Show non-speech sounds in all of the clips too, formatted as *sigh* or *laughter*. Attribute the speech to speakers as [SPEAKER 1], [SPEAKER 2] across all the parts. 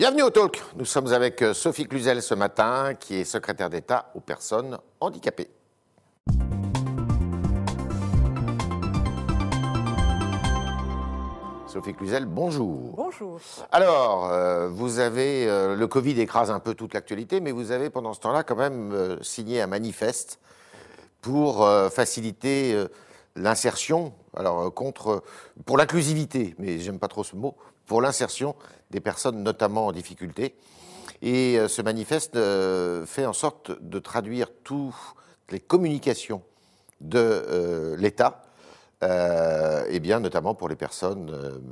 [SPEAKER 1] Bienvenue au Talk. Nous sommes avec euh, Sophie Cluzel ce matin, qui est secrétaire d'État aux personnes handicapées. Sophie Cluzel, bonjour.
[SPEAKER 2] Bonjour.
[SPEAKER 1] Alors, euh, vous avez, euh, le Covid écrase un peu toute l'actualité, mais vous avez pendant ce temps-là quand même euh, signé un manifeste pour faciliter l'insertion, alors contre, pour l'inclusivité, mais j'aime pas trop ce mot, pour l'insertion des personnes notamment en difficulté. Et euh, ce manifeste euh, fait en sorte de traduire toutes les communications de euh, l'État, et bien notamment pour les personnes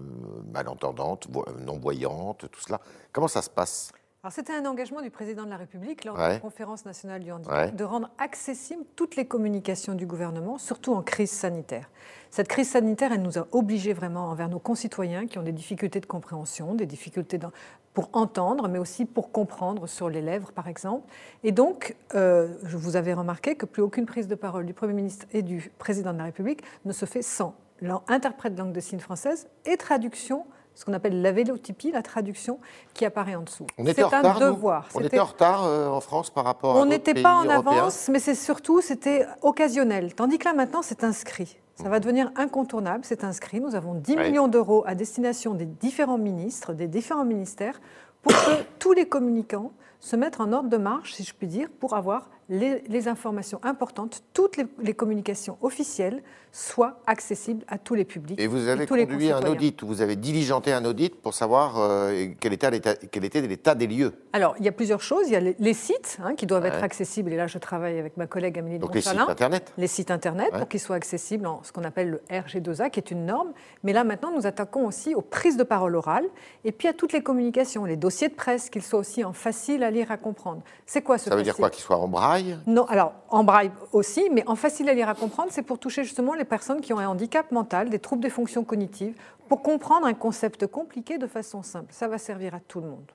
[SPEAKER 1] malentendantes, vo- non-voyantes, tout cela. Comment ça se passe?
[SPEAKER 2] C'était un engagement du président de la République lors de la conférence nationale du handicap
[SPEAKER 1] Ouais.
[SPEAKER 2] de rendre accessibles toutes les communications du gouvernement, surtout en crise sanitaire. Cette crise sanitaire, elle nous a obligés vraiment envers nos concitoyens qui ont des difficultés de compréhension, des difficultés dans- pour entendre, mais aussi pour comprendre sur les lèvres, par exemple. Et donc, euh, je vous avais remarqué que plus aucune prise de parole du Premier ministre et du président de la République ne se fait sans l'interprète de langue de signes française et traduction, ce qu'on appelle la vélotypie, la traduction qui apparaît en dessous.
[SPEAKER 1] On était
[SPEAKER 2] C'est
[SPEAKER 1] en
[SPEAKER 2] un
[SPEAKER 1] retard,
[SPEAKER 2] devoir.
[SPEAKER 1] On était en retard euh, en France par rapport à
[SPEAKER 2] on n'était pas en
[SPEAKER 1] européens
[SPEAKER 2] avance, mais c'est surtout c'était occasionnel. Tandis que là maintenant c'est inscrit. Ça va devenir incontournable, c'est inscrit. Nous avons 10
[SPEAKER 1] Ouais.
[SPEAKER 2] millions d'euros à destination des différents ministres, des différents ministères, pour que tous les communicants se mettent en ordre de marche, si je puis dire, pour avoir les, les informations importantes, toutes les, les communications officielles soient accessibles à tous les publics.
[SPEAKER 1] Et vous avez
[SPEAKER 2] tous les
[SPEAKER 1] conduit un audit, vous avez diligenté un audit pour savoir euh, quel, était l'état, quel était l'état des lieux.
[SPEAKER 2] Alors, il y a plusieurs choses. Il y a les, sites hein, qui doivent être accessibles. Et là, je travaille avec ma collègue Amélie de
[SPEAKER 1] Donc les sites internet.
[SPEAKER 2] les sites Internet
[SPEAKER 1] Ouais.
[SPEAKER 2] pour qu'ils soient accessibles en ce qu'on appelle le RG2A, qui est une norme. Mais là, maintenant, nous attaquons aussi aux prises de parole orales et puis à toutes les communications, les dossiers de presse, qu'ils soient aussi en facile à lire, à comprendre. C'est quoi ce
[SPEAKER 1] Ça veut dire quoi Qu'il soit en braille
[SPEAKER 2] non, alors en braille aussi, mais en facile à lire à comprendre, c'est pour toucher justement les personnes qui ont un handicap mental, des troubles des fonctions cognitives, pour comprendre un concept compliqué de façon simple. Ça va servir à tout le monde.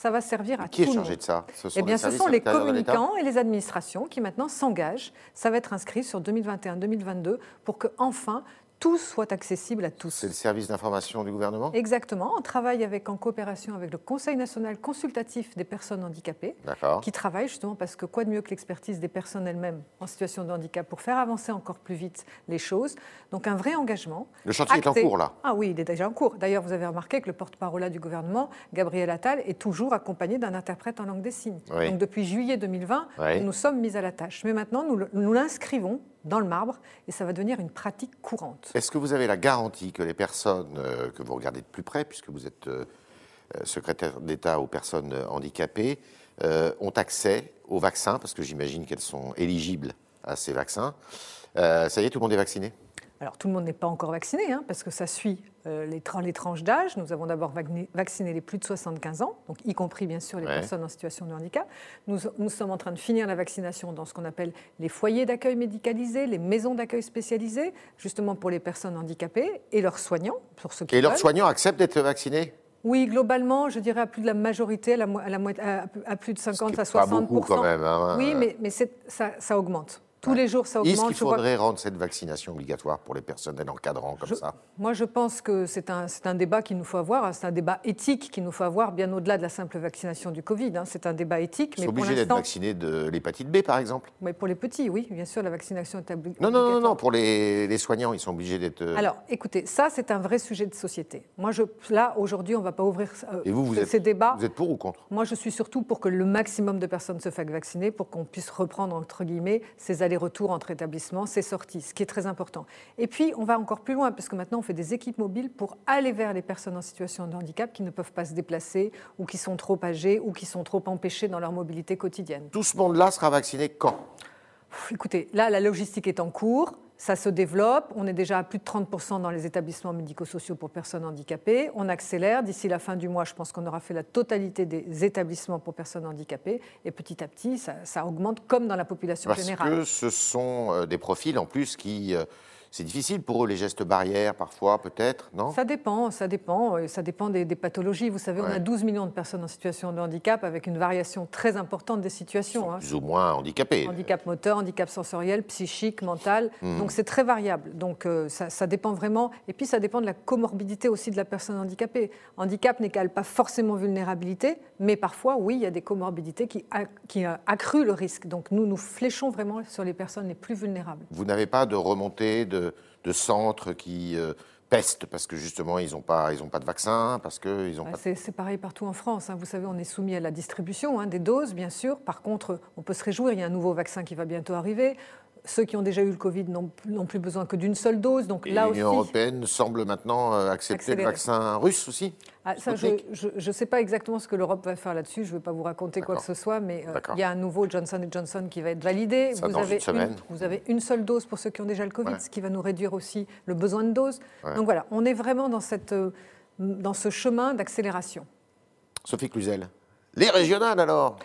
[SPEAKER 2] Ça va servir à
[SPEAKER 1] Qui est
[SPEAKER 2] tout le
[SPEAKER 1] chargé de ça? Ce sont
[SPEAKER 2] Eh bien,
[SPEAKER 1] les
[SPEAKER 2] ce sont les communicants et les administrations qui maintenant s'engagent. Ça va être inscrit sur 2021-2022 pour que enfin tout soit accessible à tous.
[SPEAKER 1] C'est le service d'information du gouvernement?
[SPEAKER 2] Exactement. On travaille avec, en coopération avec le Conseil national consultatif des personnes handicapées qui travaille justement parce que quoi de mieux que l'expertise des personnes elles-mêmes en situation de handicap pour faire avancer encore plus vite les choses? Donc un vrai engagement.
[SPEAKER 1] Le chantier est en cours là?
[SPEAKER 2] Ah oui, il est déjà en cours. D'ailleurs, vous avez remarqué que le porte-parole du gouvernement, Gabriel Attal, est toujours accompagné d'un interprète en langue des signes.
[SPEAKER 1] Oui.
[SPEAKER 2] Donc depuis juillet 2020,
[SPEAKER 1] Oui.
[SPEAKER 2] nous sommes mis à la tâche. Mais maintenant, nous l'inscrivons dans le marbre et ça va devenir une pratique courante.
[SPEAKER 1] Est-ce que vous avez la garantie que les personnes euh, que vous regardez de plus près, puisque vous êtes euh, euh, secrétaire d'État aux personnes handicapées, ont accès aux vaccins? Parce que j'imagine qu'elles sont éligibles à ces vaccins. Ça y est, tout le monde est vacciné?
[SPEAKER 2] Alors, tout le monde n'est pas encore vacciné, hein, parce que ça suit euh, les, tra- les tranches d'âge. Nous avons d'abord vacciné, les plus de 75 ans, donc y compris bien sûr les
[SPEAKER 1] Ouais.
[SPEAKER 2] personnes en situation de handicap. Nous, nous sommes en train de finir la vaccination dans ce qu'on appelle les foyers d'accueil médicalisés, les maisons d'accueil spécialisées, justement pour les personnes handicapées et leurs soignants, pour ceux qui
[SPEAKER 1] Et leurs soignants acceptent d'être vaccinés?
[SPEAKER 2] Oui, globalement, je dirais à plus de la majorité, à, la à la plus de 50 à
[SPEAKER 1] Pas
[SPEAKER 2] 60
[SPEAKER 1] beaucoup quand même. hein.
[SPEAKER 2] Oui, mais, mais c'est- ça, ça augmente. Tous
[SPEAKER 1] Ouais.
[SPEAKER 2] les jours, ça
[SPEAKER 1] Est-ce
[SPEAKER 2] augmente.
[SPEAKER 1] qu'il
[SPEAKER 2] Je vois-
[SPEAKER 1] faudrait rendre cette vaccination obligatoire pour les personnels encadrants comme
[SPEAKER 2] Je-
[SPEAKER 1] ça?
[SPEAKER 2] Moi, je pense que c'est un, c'est un débat qu'il nous faut avoir. C'est un débat éthique qu'il nous faut avoir, bien au-delà de la simple vaccination du Covid. hein. C'est un débat éthique.
[SPEAKER 1] Ils
[SPEAKER 2] Mais
[SPEAKER 1] sont
[SPEAKER 2] pour
[SPEAKER 1] obligés d'être vaccinés de l'hépatite B, par exemple
[SPEAKER 2] mais pour les petits, oui, bien sûr, la vaccination est obli-
[SPEAKER 1] Non, non, non,
[SPEAKER 2] obligatoire.
[SPEAKER 1] non, pour les, les soignants, ils sont obligés d'être. euh,
[SPEAKER 2] Alors, écoutez, ça, c'est un vrai sujet de société. Moi, je, là, aujourd'hui, on ne va pas ouvrir euh,
[SPEAKER 1] Et vous, vous êtes-
[SPEAKER 2] ces débats.
[SPEAKER 1] Vous êtes pour ou contre?
[SPEAKER 2] Moi, je suis surtout pour que le maximum de personnes se fassent vacciner, pour qu'on puisse reprendre, entre guillemets, ces allers-retours entre établissements, ces sorties, ce qui est très important. Et puis, on va encore plus loin, parce que maintenant, on fait des équipes mobiles pour aller vers les personnes en situation de handicap qui ne peuvent pas se déplacer, ou qui sont trop âgées, ou qui sont trop empêchées dans leur mobilité quotidienne.
[SPEAKER 1] Tout ce monde-là sera vacciné quand?
[SPEAKER 2] Écoutez, là, la logistique est en cours. Ça se développe. On est déjà à plus de 30% dans les établissements médico-sociaux pour personnes handicapées. On accélère. D'ici la fin du mois, je pense qu'on aura fait la totalité des établissements pour personnes handicapées. Et petit à petit, ça, ça augmente comme dans la population
[SPEAKER 1] Parce
[SPEAKER 2] générale.
[SPEAKER 1] que ce sont euh, des profils en plus qui, euh, c'est difficile pour eux, les gestes barrières, parfois, peut-être, non?
[SPEAKER 2] Ça dépend, ça dépend. Euh, ça dépend des, pathologies. Vous savez, on a 12 millions de personnes en situation de handicap avec une variation très importante des situations.
[SPEAKER 1] Hein. Plus ou moins handicapés.
[SPEAKER 2] Handicap moteur, handicap sensoriel, psychique, mental. Hmm. Donc c'est très variable. Donc euh, ça, dépend vraiment. Et puis ça dépend de la comorbidité aussi de la personne handicapée. Handicap n'égale pas forcément vulnérabilité, mais parfois, oui, il y a des comorbidités qui, a, qui accruent le risque. Donc nous, nous fléchons vraiment sur les personnes les plus vulnérables.
[SPEAKER 1] Vous n'avez pas de remontée de de, centres qui euh, pestent parce que justement ils n'ont pas, ils pas de vaccin, parce qu'ils ont
[SPEAKER 2] bah, C'est pareil partout en France. Hein. Vous savez, on est soumis à la distribution hein, des doses, bien sûr. Par contre, on peut se réjouir, il y a un nouveau vaccin qui va bientôt arriver ceux qui ont déjà eu le Covid n'ont plus besoin que d'une seule dose. Donc
[SPEAKER 1] là l'Union européenne semble maintenant euh, accepter le vaccin russe aussi
[SPEAKER 2] ah, Je ne sais pas exactement ce que l'Europe va faire là-dessus. Je ne veux pas vous raconter quoi que ce soit, mais euh, il y a un nouveau Johnson Johnson qui va être validé.
[SPEAKER 1] vous, avez une,
[SPEAKER 2] vous avez une seule dose pour ceux qui ont déjà le Covid, ce qui va nous réduire aussi le besoin de doses. Donc voilà, on est vraiment dans, cette, euh, dans ce chemin d'accélération.
[SPEAKER 1] Sophie Cluzel. Les régionales alors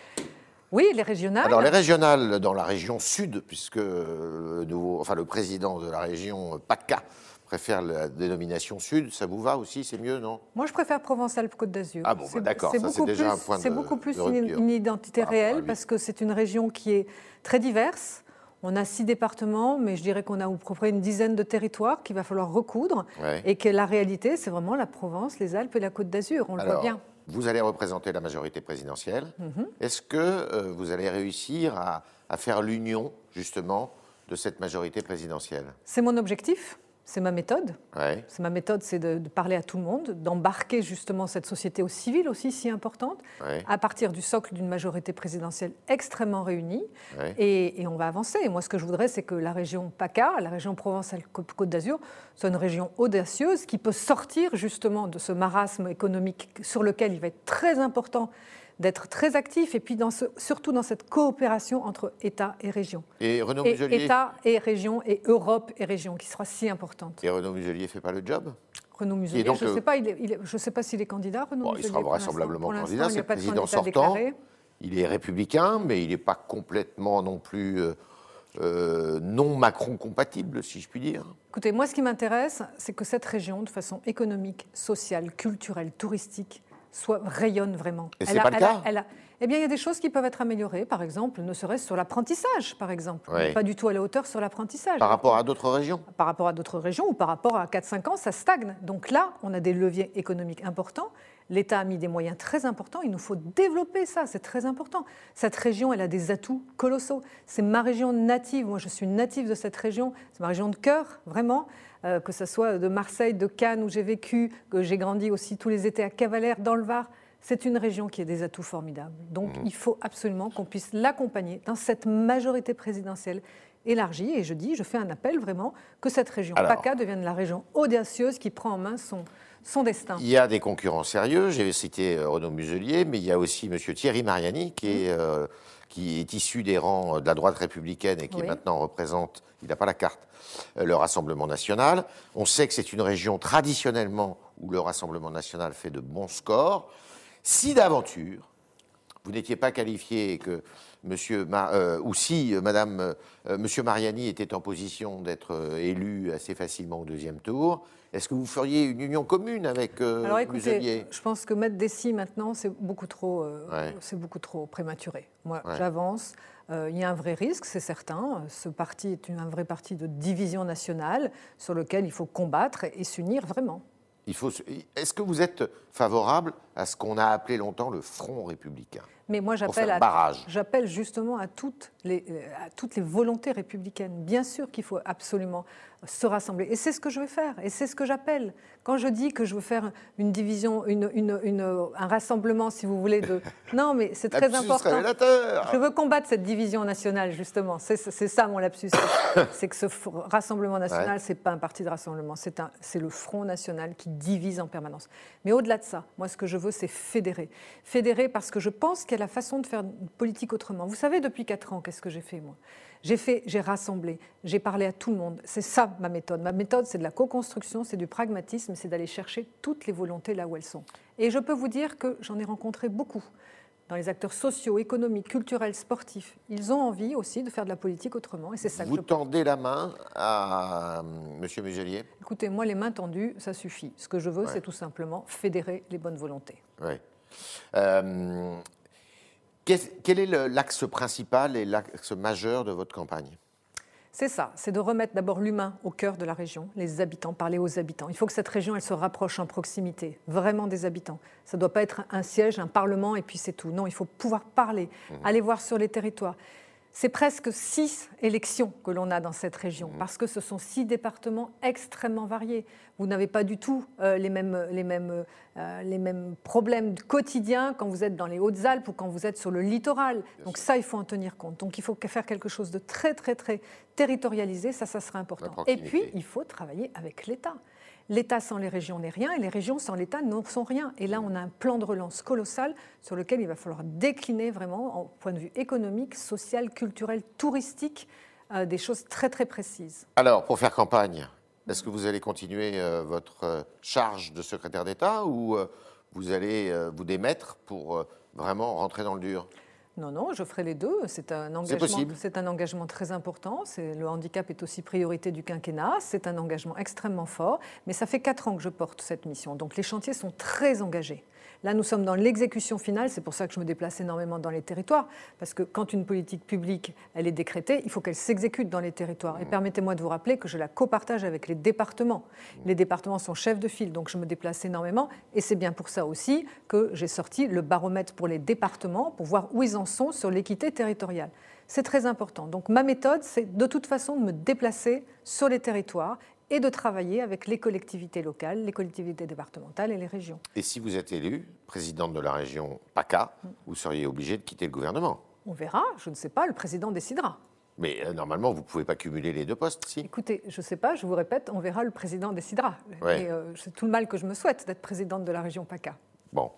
[SPEAKER 2] oui, les régionales.
[SPEAKER 1] Alors les régionales dans la région sud, puisque le, nouveau, enfin, le président de la région PACA préfère la dénomination sud, ça vous va aussi? C'est mieux, non?
[SPEAKER 2] Moi, je préfère Provence-Alpes-Côte d'Azur.
[SPEAKER 1] Ah bon, bah, d'accord, ça c'est déjà un point de
[SPEAKER 2] C'est beaucoup plus une, identité réelle, parce que c'est une région qui est très diverse. On a six départements, mais je dirais qu'on a à peu près une dizaine de territoires qu'il va falloir recoudre. Et que la réalité, c'est vraiment la Provence, les Alpes et la Côte d'Azur. On le voit bien.
[SPEAKER 1] Vous allez représenter la majorité présidentielle. Mhm. Est-ce que euh, vous allez réussir à, à faire l'union, justement, de cette majorité présidentielle?
[SPEAKER 2] C'est mon objectif. C'est ma méthode. C'est ma méthode, c'est de, parler à tout le monde, d'embarquer justement cette société au civil aussi si importante, à partir du socle d'une majorité présidentielle extrêmement réunie. Et, on va avancer. Et moi, ce que je voudrais, c'est que la région PACA, la région Provence-Côte d'Azur, soit une région audacieuse qui peut sortir justement de ce marasme économique sur lequel il va être très important d'être très actif et puis dans surtout dans cette coopération entre État et région.
[SPEAKER 1] Et Renaud Muselier
[SPEAKER 2] État et région et Europe et région qui sera si importante.
[SPEAKER 1] Et Renaud Muselier fait pas le job?
[SPEAKER 2] Renaud Muselier, je ne sais pas, je sais pas s'il est candidat. Renaud
[SPEAKER 1] il sera vraisemblablement candidat, c'est le président sortant. Il est républicain, mais il n'est pas complètement non plus euh, euh, non Macron compatible, si je puis dire.
[SPEAKER 2] Écoutez, moi, ce qui m'intéresse, c'est que cette région, de façon économique, sociale, culturelle, touristique, soit, rayonne vraiment.
[SPEAKER 1] Et c'est pas le cas
[SPEAKER 2] Eh bien, il y a des choses qui peuvent être améliorées, par exemple, ne serait-ce sur l'apprentissage, par exemple. Pas du tout à la hauteur sur l'apprentissage.
[SPEAKER 1] Par rapport à d'autres régions
[SPEAKER 2] Par rapport à d'autres régions ou par rapport à 4-5 ans, ça stagne. Donc là, on a des leviers économiques importants. L'État a mis des moyens très importants. Il nous faut développer ça, c'est très important. Cette région, elle a des atouts colossaux. C'est ma région native. Moi, je suis native de cette région. C'est ma région de cœur, vraiment. Euh, que ce soit de Marseille, de Cannes, où j'ai vécu, que j'ai grandi aussi tous les étés à Cavalère, dans le Var. C'est une région qui a des atouts formidables. Donc mmh. il faut absolument qu'on puisse l'accompagner dans cette majorité présidentielle élargie. Et je dis, je fais un appel vraiment que cette région PACA devienne la région audacieuse qui prend en main son, son destin.
[SPEAKER 1] Il y a des concurrents sérieux. J'ai cité euh, Renaud Muselier, mais il y a aussi M. Thierry Mariani qui est. Mmh. Euh, qui est issu des rangs de la droite républicaine et qui maintenant représente, il n'a pas la carte, euh, le Rassemblement national. On sait que c'est une région traditionnellement où le Rassemblement national fait de bons scores. Si d'aventure, vous n'étiez pas qualifié que Monsieur euh, ou si euh, Madame Monsieur Mariani était en position d'être élu assez facilement au deuxième tour, est-ce que vous feriez une union commune avec euh,
[SPEAKER 2] Alors écoutez, je pense que mettre des si maintenant, c'est beaucoup trop, euh, c'est beaucoup trop prématuré. Moi, j'avance. Euh, il y a un vrai risque, c'est certain. Ce parti est un vrai parti de division nationale sur lequel il faut combattre et s'unir vraiment.
[SPEAKER 1] Est-ce que vous êtes favorable à ce qu'on a appelé longtemps le Front républicain?
[SPEAKER 2] Mais moi, j'appelle, j'appelle justement à toutes, les, à toutes les volontés républicaines. Bien sûr qu'il faut absolument se rassembler. Et c'est ce que je vais faire. Et c'est ce que j'appelle. Quand je dis que je veux faire une division, une, une, un rassemblement, si vous voulez, de. *laughs* Non, mais c'est très important. Je veux combattre cette division nationale, justement. C'est ça mon lapsus. c'est *coughs* que ce rassemblement national, c'est pas un parti de rassemblement. C'est le Front national qui divise en permanence. Mais au-delà de ça, moi, ce que je veux, c'est fédérer. Fédérer parce que je pense qu'il la façon de faire une politique autrement. Vous savez, depuis quatre ans, qu'est-ce que j'ai fait, moi? J'ai fait, j'ai rassemblé, j'ai parlé à tout le monde. C'est ça ma méthode. Ma méthode, c'est de la co-construction, c'est du pragmatisme, c'est d'aller chercher toutes les volontés là où elles sont. Et je peux vous dire que j'en ai rencontré beaucoup dans les acteurs sociaux, économiques, culturels, sportifs. Ils ont envie aussi de faire de la politique autrement, et c'est ça
[SPEAKER 1] Vous
[SPEAKER 2] que je
[SPEAKER 1] tendez la main à M. Muselier?
[SPEAKER 2] Écoutez, moi, les mains tendues, ça suffit. Ce que je veux,
[SPEAKER 1] Ouais.
[SPEAKER 2] c'est tout simplement fédérer les bonnes volontés.
[SPEAKER 1] Oui. Euh, quel est l'axe principal et l'axe majeur de votre campagne?
[SPEAKER 2] C'est ça, c'est de remettre d'abord l'humain au cœur de la région, les habitants, parler aux habitants. Il faut que cette région, elle se rapproche en proximité, vraiment des habitants. Ça ne doit pas être un siège, un parlement et puis c'est tout. Non, il faut pouvoir parler, aller voir sur les territoires. C'est presque six élections que l'on a dans cette région, parce que ce sont six départements extrêmement variés. Vous n'avez pas du tout euh, les, mêmes, les, mêmes, euh, les mêmes problèmes quotidiens quand vous êtes dans les Hautes-Alpes ou quand vous êtes sur le littoral. Donc ça, il faut en tenir compte. Donc il faut faire quelque chose de très, très, très territorialisé. Ça, ça serait important. Et puis, il faut travailler avec l'État. L'État sans les régions n'est rien et les régions sans l'État n'en sont rien. Et là, on a un plan de relance colossal sur lequel il va falloir décliner vraiment, au point de vue économique, social, culturel, touristique, euh, des choses très très précises.
[SPEAKER 1] Alors, pour faire campagne, est-ce que vous allez continuer euh, votre euh, charge de secrétaire d'État ou euh, vous allez vous démettre pour vraiment rentrer dans le dur?
[SPEAKER 2] Non, non, je ferai les deux. C'est un engagement, c'est un engagement très important. C'est le handicap est aussi priorité du quinquennat. C'est un engagement extrêmement fort. Mais ça fait quatre ans que je porte cette mission, donc les chantiers sont très engagés. Là, nous sommes dans l'exécution finale. C'est pour ça que je me déplace énormément dans les territoires, parce que quand une politique publique elle est décrétée, il faut qu'elle s'exécute dans les territoires. Et permettez-moi de vous rappeler que je la copartage avec les départements. Les départements sont chefs de file, donc je me déplace énormément. Et c'est bien pour ça aussi que j'ai sorti le baromètre pour les départements pour voir où ils en sont sur l'équité territoriale. C'est très important. Donc ma méthode, c'est de toute façon de me déplacer sur les territoires et de travailler avec les collectivités locales, les collectivités départementales et les régions.
[SPEAKER 1] Et si vous êtes élu présidente de la région PACA, vous seriez obligé de quitter le gouvernement.
[SPEAKER 2] On verra, je ne sais pas, le président décidera.
[SPEAKER 1] Mais euh, normalement, vous ne pouvez pas cumuler les deux postes, si
[SPEAKER 2] Écoutez, je ne sais pas, je vous répète, on verra, le président décidera.
[SPEAKER 1] Ouais.
[SPEAKER 2] Et, euh, c'est tout le mal que je me souhaite d'être présidente de la région PACA.
[SPEAKER 1] Bon.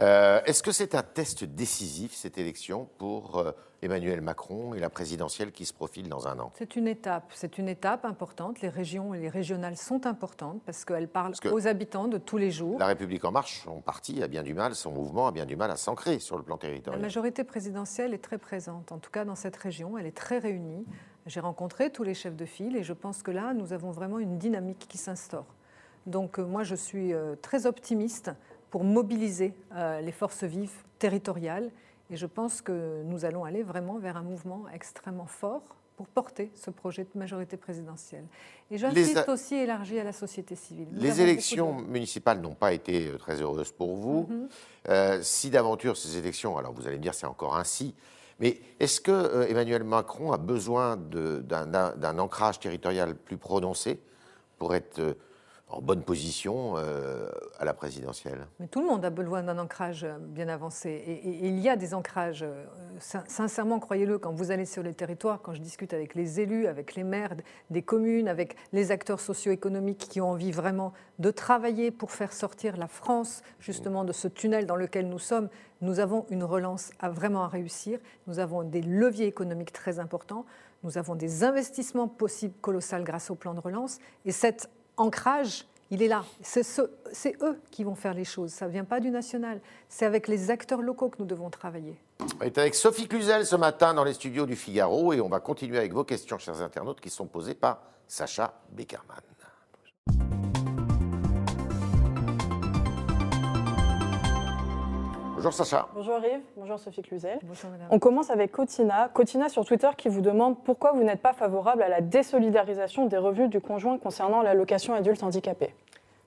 [SPEAKER 1] Euh, Est-ce que c'est un test décisif, cette élection, pour euh, Emmanuel Macron et la présidentielle qui se profile dans un an?
[SPEAKER 2] C'est une étape, c'est une étape importante. Les régions et les régionales sont importantes parce qu'elles parlent
[SPEAKER 1] Parce que
[SPEAKER 2] aux habitants de tous les jours.
[SPEAKER 1] La République En Marche, son parti, a bien du mal, son mouvement a bien du mal à s'ancrer sur le plan
[SPEAKER 2] La
[SPEAKER 1] territorial.
[SPEAKER 2] majorité présidentielle est très présente, en tout cas dans cette région, elle est très réunie. J'ai rencontré tous les chefs de file et je pense que là, nous avons vraiment une dynamique qui s'instaure. Donc euh, moi, je suis très optimiste pour mobiliser euh, les forces vives territoriales et je pense que nous allons aller vraiment vers un mouvement extrêmement fort pour porter ce projet de majorité présidentielle. Et j'insiste
[SPEAKER 1] a-
[SPEAKER 2] aussi élargi à la société civile. Nous
[SPEAKER 1] Les élections
[SPEAKER 2] de-
[SPEAKER 1] municipales n'ont pas été euh, très heureuses pour vous.
[SPEAKER 2] Mhm.
[SPEAKER 1] Euh, si d'aventure ces élections, alors vous allez me dire c'est encore ainsi, mais est-ce que euh, Emmanuel Macron a besoin d'un ancrage territorial plus prononcé pour être euh, en bonne position euh, à la présidentielle
[SPEAKER 2] Mais tout le monde a besoin d'un ancrage euh, bien avancé. Et, il y a des ancrages, euh, sin- sincèrement, croyez-le, quand vous allez sur les territoires, quand je discute avec les élus, avec les maires des communes, avec les acteurs socio-économiques qui ont envie vraiment de travailler pour faire sortir la France justement de ce tunnel dans lequel nous sommes, nous avons une relance vraiment à réussir. Nous avons des leviers économiques très importants. Nous avons des investissements possibles colossaux grâce au plan de relance. Et cet ancrage, il est là. C'est ce- c'est eux qui vont faire les choses. Ça ne vient pas du national. C'est avec les acteurs locaux que nous devons travailler.
[SPEAKER 1] On est avec Sophie Cluzel ce matin dans les studios du Figaro et on va continuer avec vos questions, chers internautes, qui sont posées par Sacha Beckerman. Bonjour Sacha.
[SPEAKER 3] Bonjour Yves, bonjour Sophie Cluzel.
[SPEAKER 2] Bonjour madame.
[SPEAKER 3] On commence avec Cotina. Cotina sur Twitter qui vous demande pourquoi vous n'êtes pas favorable à la désolidarisation des revenus du conjoint concernant l'allocation adulte handicapé.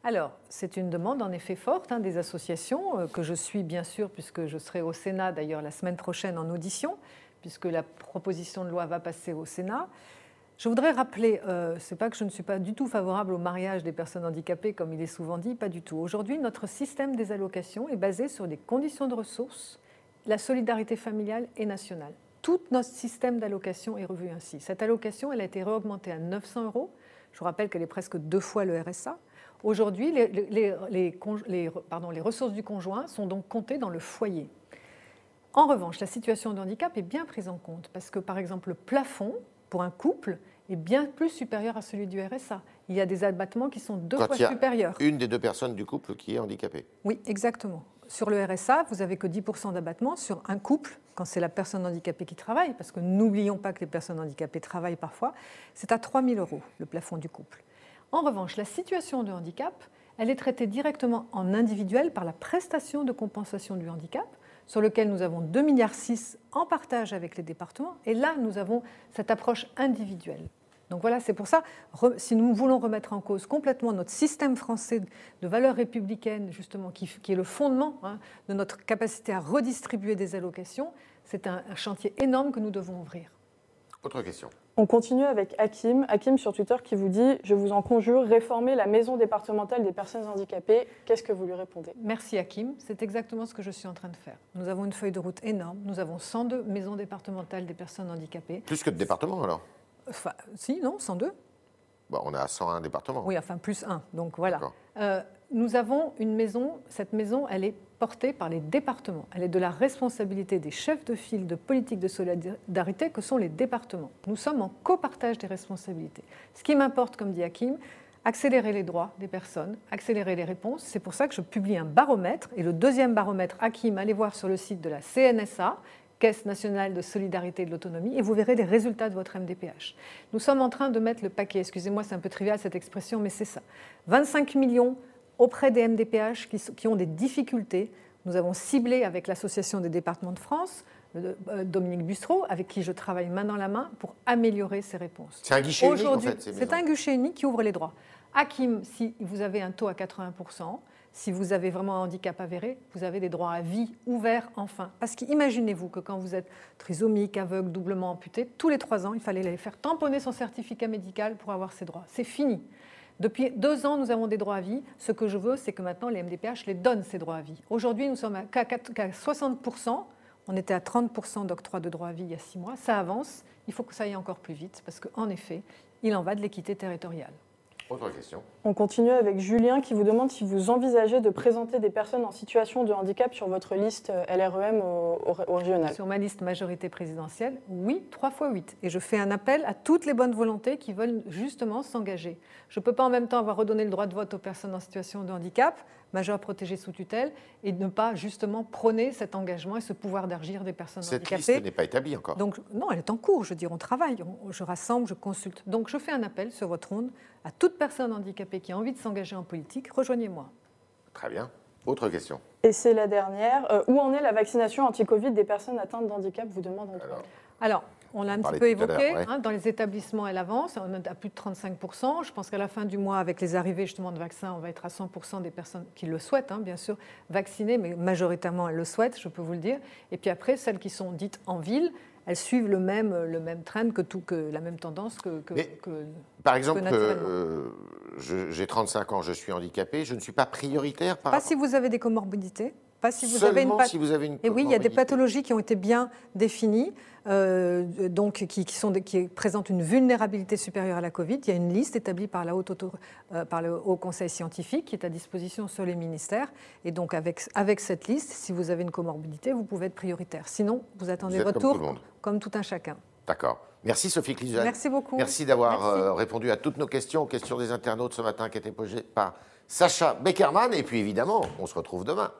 [SPEAKER 2] Alors, c'est une demande en effet forte hein, des associations, euh, que je suis bien sûr, puisque je serai au Sénat d'ailleurs la semaine prochaine en audition, puisque la proposition de loi va passer au Sénat. Je voudrais rappeler, euh, c'est pas que je ne suis pas du tout favorable au mariage des personnes handicapées, comme il est souvent dit, pas du tout. Aujourd'hui, notre système des allocations est basé sur des conditions de ressources, la solidarité familiale et nationale. Tout notre système d'allocation est revu ainsi. Cette allocation, elle a été réaugmentée à 900 euros. Je vous rappelle qu'elle est presque deux fois le RSA. Aujourd'hui, les, les- ressources du conjoint sont donc comptées dans le foyer. En revanche, la situation de handicap est bien prise en compte parce que, par exemple, le plafond pour un couple est bien plus supérieur à celui du RSA. Il y a des abattements qui sont deux
[SPEAKER 1] Quand
[SPEAKER 2] fois
[SPEAKER 1] il y a
[SPEAKER 2] supérieurs.
[SPEAKER 1] Une des deux personnes du couple qui est handicapée.
[SPEAKER 2] Oui, exactement. sur le RSA, vous n'avez que 10% d'abattement sur un couple, quand c'est la personne handicapée qui travaille, parce que n'oublions pas que les personnes handicapées travaillent parfois, c'est à 3 000 euros le plafond du couple. En revanche, la situation de handicap, elle est traitée directement en individuel par la prestation de compensation du handicap, sur lequel nous avons 2,6 milliards en partage avec les départements. Et là, nous avons cette approche individuelle. Donc voilà, c'est pour ça, si nous voulons remettre en cause complètement notre système français de valeurs républicaines, justement, qui, est le fondement hein, de notre capacité à redistribuer des allocations, c'est un chantier énorme que nous devons ouvrir.
[SPEAKER 1] Autre question.
[SPEAKER 3] On continue avec Hakim. Hakim sur Twitter qui vous dit Je vous en conjure, réformer la maison départementale des personnes handicapées. Qu'est-ce que vous lui répondez?
[SPEAKER 2] Merci Hakim. C'est exactement ce que je suis en train de faire. Nous avons une feuille de route énorme. Nous avons 102 maisons départementales des personnes handicapées.
[SPEAKER 1] Plus que de départements alors?
[SPEAKER 2] Enfin, Si, non, 102.
[SPEAKER 1] Bon, on a 101 départements.
[SPEAKER 2] Oui, enfin plus un. Donc voilà. Euh, nous avons une maison. Cette maison, elle est portée par les départements. Elle est de la responsabilité des chefs de file de politique de solidarité que sont les départements. Nous sommes en copartage des responsabilités. Ce qui m'importe, comme dit Hakim, accélérer les droits des personnes, accélérer les réponses. C'est pour ça que je publie un baromètre. Et le deuxième baromètre, Hakim, allez voir sur le site de la CNSA, Caisse nationale de solidarité et de l'autonomie, et vous verrez les résultats de votre MDPH. Nous sommes en train de mettre le paquet, excusez-moi, c'est un peu trivial cette expression, mais c'est ça. 25 millions auprès des MDPH qui, ont des difficultés. Nous avons ciblé avec l'Association des départements de France, euh, Dominique Bustreau, avec qui je travaille main dans la main pour améliorer ces réponses.
[SPEAKER 1] C'est un guichet unique en fait.
[SPEAKER 2] C'est un guichet unique qui ouvre les droits. Hakim, si vous avez un taux à 80%, si vous avez vraiment un handicap avéré, vous avez des droits à vie ouverts enfin. Parce qu'imaginez-vous que quand vous êtes trisomique, aveugle, doublement amputé, tous les trois ans, il fallait aller faire tamponner son certificat médical pour avoir ces droits. C'est fini. Depuis deux ans, nous avons des droits à vie. Ce que je veux, c'est que maintenant les MDPH les donnent ces droits à vie. Aujourd'hui, nous sommes à 60%. On était à 30% d'octroi de droits à vie il y a six mois. Ça avance. Il faut que ça aille encore plus vite parce qu'en effet, il en va de l'équité territoriale.
[SPEAKER 1] Autre question.
[SPEAKER 3] On continue avec Julien qui vous demande si vous envisagez de présenter des personnes en situation de handicap sur votre liste euh, LREM au, régional.
[SPEAKER 2] Sur ma liste majorité présidentielle, oui, 3 fois 8. Et je fais un appel à toutes les bonnes volontés qui veulent justement s'engager. Je ne peux pas en même temps avoir redonné le droit de vote aux personnes en situation de handicap, majeur protégé sous tutelle, et ne pas justement prôner cet engagement et ce pouvoir d'agir des personnes handicapées.
[SPEAKER 1] Cette liste n'est pas établie encore.
[SPEAKER 2] Donc, non, elle est en cours, je veux dire, on travaille, je rassemble, je consulte. Donc je fais un appel sur votre ronde à toute personne handicapée qui a envie de s'engager en politique, rejoignez-moi.
[SPEAKER 1] Très bien. Autre question.
[SPEAKER 3] Et c'est la dernière. Euh, où en est la vaccination anti-Covid des personnes atteintes de handicap vous demande
[SPEAKER 2] Alors, Alors on l'a un petit peu évoqué. Hein, dans les établissements, elle avance. On est à plus de 35%. Je pense qu'à la fin du mois, avec les arrivées justement de vaccins, on va être à 100% des personnes qui le souhaitent, hein, bien sûr, vaccinées, mais majoritairement elles le souhaitent, je peux vous le dire. Et puis après, celles qui sont dites en ville, elles suivent le même, le même trend que tout, que la même tendance que. que,
[SPEAKER 1] par exemple, euh, j'ai 35 ans, je suis handicapé, je ne suis pas prioritaire
[SPEAKER 2] par. Pas si vous avez des comorbidités. Pas si vous
[SPEAKER 1] avez
[SPEAKER 2] une,
[SPEAKER 1] si vous avez une
[SPEAKER 2] Et oui, il y a des pathologies qui ont été bien définies, euh, donc qui, sont qui présentent une vulnérabilité supérieure à la Covid. Il y a une liste établie par, la haute euh, par le Haut Conseil scientifique qui est à disposition sur les ministères. Et donc avec, avec cette liste, si vous avez une comorbidité, vous pouvez être prioritaire. Sinon, vous attendez votre tour comme tout un chacun.
[SPEAKER 1] D'accord. Merci Sophie Cluzan.
[SPEAKER 2] Merci beaucoup.
[SPEAKER 1] Merci d'avoir euh, répondu à toutes nos questions, aux questions des internautes ce matin qui étaient posées par Sacha Beckerman. Et puis évidemment, on se retrouve demain.